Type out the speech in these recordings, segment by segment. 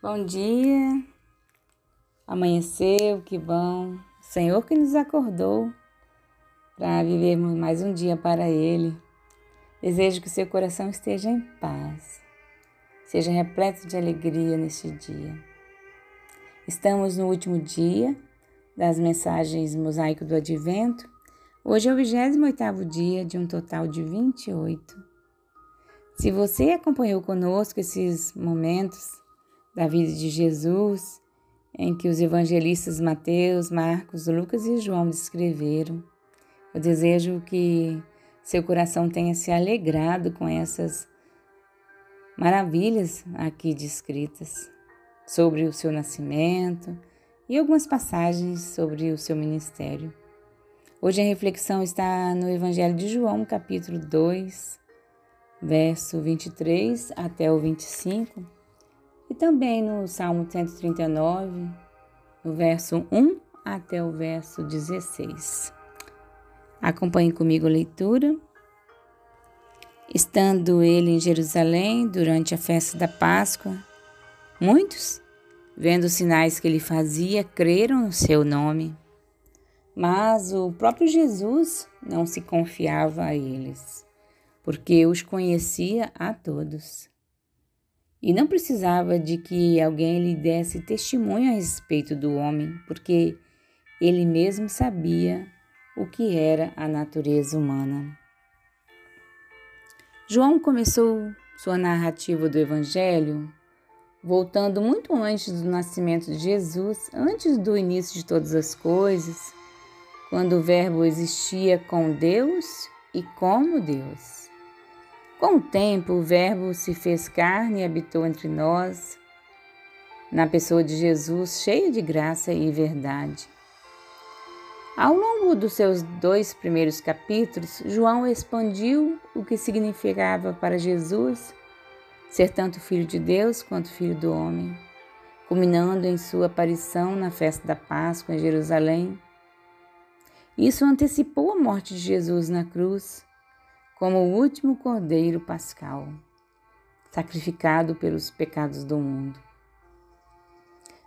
Bom dia, amanheceu, que bom. Senhor que nos acordou para vivermos mais um dia para Ele. Desejo que seu coração esteja em paz, seja repleto de alegria neste dia. Estamos no último dia das mensagens Mosaico do Advento. Hoje é o 28º dia de um total de 28. Se você acompanhou conosco esses momentos, da vida de Jesus, em que os evangelistas Mateus, Marcos, Lucas e João descreveram. Eu desejo que seu coração tenha se alegrado com essas maravilhas aqui descritas sobre o seu nascimento e algumas passagens sobre o seu ministério. Hoje a reflexão está no Evangelho de João, capítulo 2, verso 23 até o 25 e também no Salmo 139, no verso 1 até o verso 16. Acompanhe comigo a leitura. Estando ele em Jerusalém durante a festa da Páscoa, muitos, vendo os sinais que ele fazia, creram no seu nome. Mas o próprio Jesus não se confiava a eles, porque os conhecia a todos e não precisava de que alguém lhe desse testemunho a respeito do homem, porque ele mesmo sabia o que era a natureza humana. João começou sua narrativa do Evangelho voltando muito antes do nascimento de Jesus, antes do início de todas as coisas, quando o Verbo existia com Deus e como Deus. Com o tempo, o Verbo se fez carne e habitou entre nós, na pessoa de Jesus, cheio de graça e verdade. Ao longo dos seus dois primeiros capítulos, João expandiu o que significava para Jesus ser tanto filho de Deus quanto filho do homem, culminando em sua aparição na festa da Páscoa em Jerusalém. Isso antecipou a morte de Jesus na cruz como o último cordeiro pascal, sacrificado pelos pecados do mundo.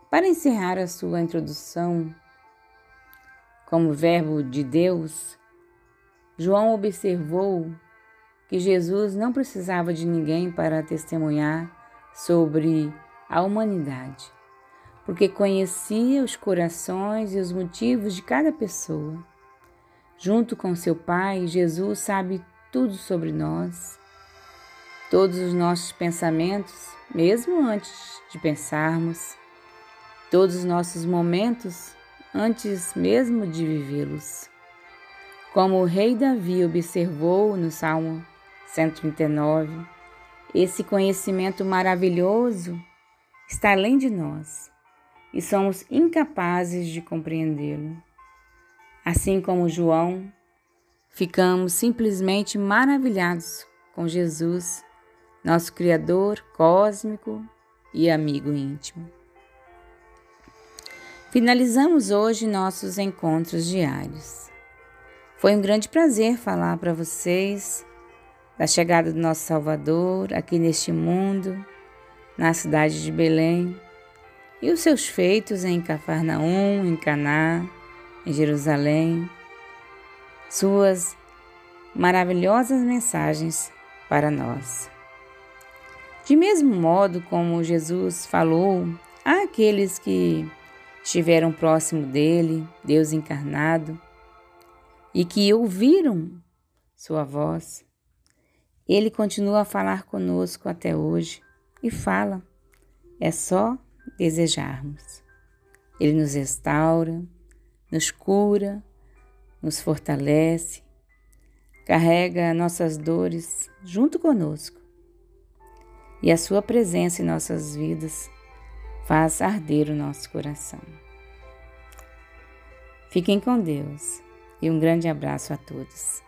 Para encerrar a sua introdução como Verbo de Deus, João observou que Jesus não precisava de ninguém para testemunhar sobre a humanidade, porque conhecia os corações e os motivos de cada pessoa. Junto com seu Pai, Jesus sabe tudo sobre nós, todos os nossos pensamentos, mesmo antes de pensarmos, todos os nossos momentos antes mesmo de vivê-los. Como o rei Davi observou no Salmo 139, esse conhecimento maravilhoso está além de nós e somos incapazes de compreendê-lo. Assim como João Ficamos simplesmente maravilhados com Jesus, nosso Criador cósmico e amigo íntimo. Finalizamos hoje nossos encontros diários. Foi um grande prazer falar para vocês da chegada do nosso Salvador aqui neste mundo, na cidade de Belém, e os seus feitos em Cafarnaum, em Caná, em Jerusalém suas maravilhosas mensagens para nós. De mesmo modo como Jesus falou àqueles que estiveram próximo dele, Deus encarnado, e que ouviram sua voz, ele continua a falar conosco até hoje e fala, é só desejarmos. Ele nos restaura, nos cura, nos fortalece, carrega nossas dores junto conosco. E a Sua presença em nossas vidas faz arder o nosso coração. Fiquem com Deus e um grande abraço a todos.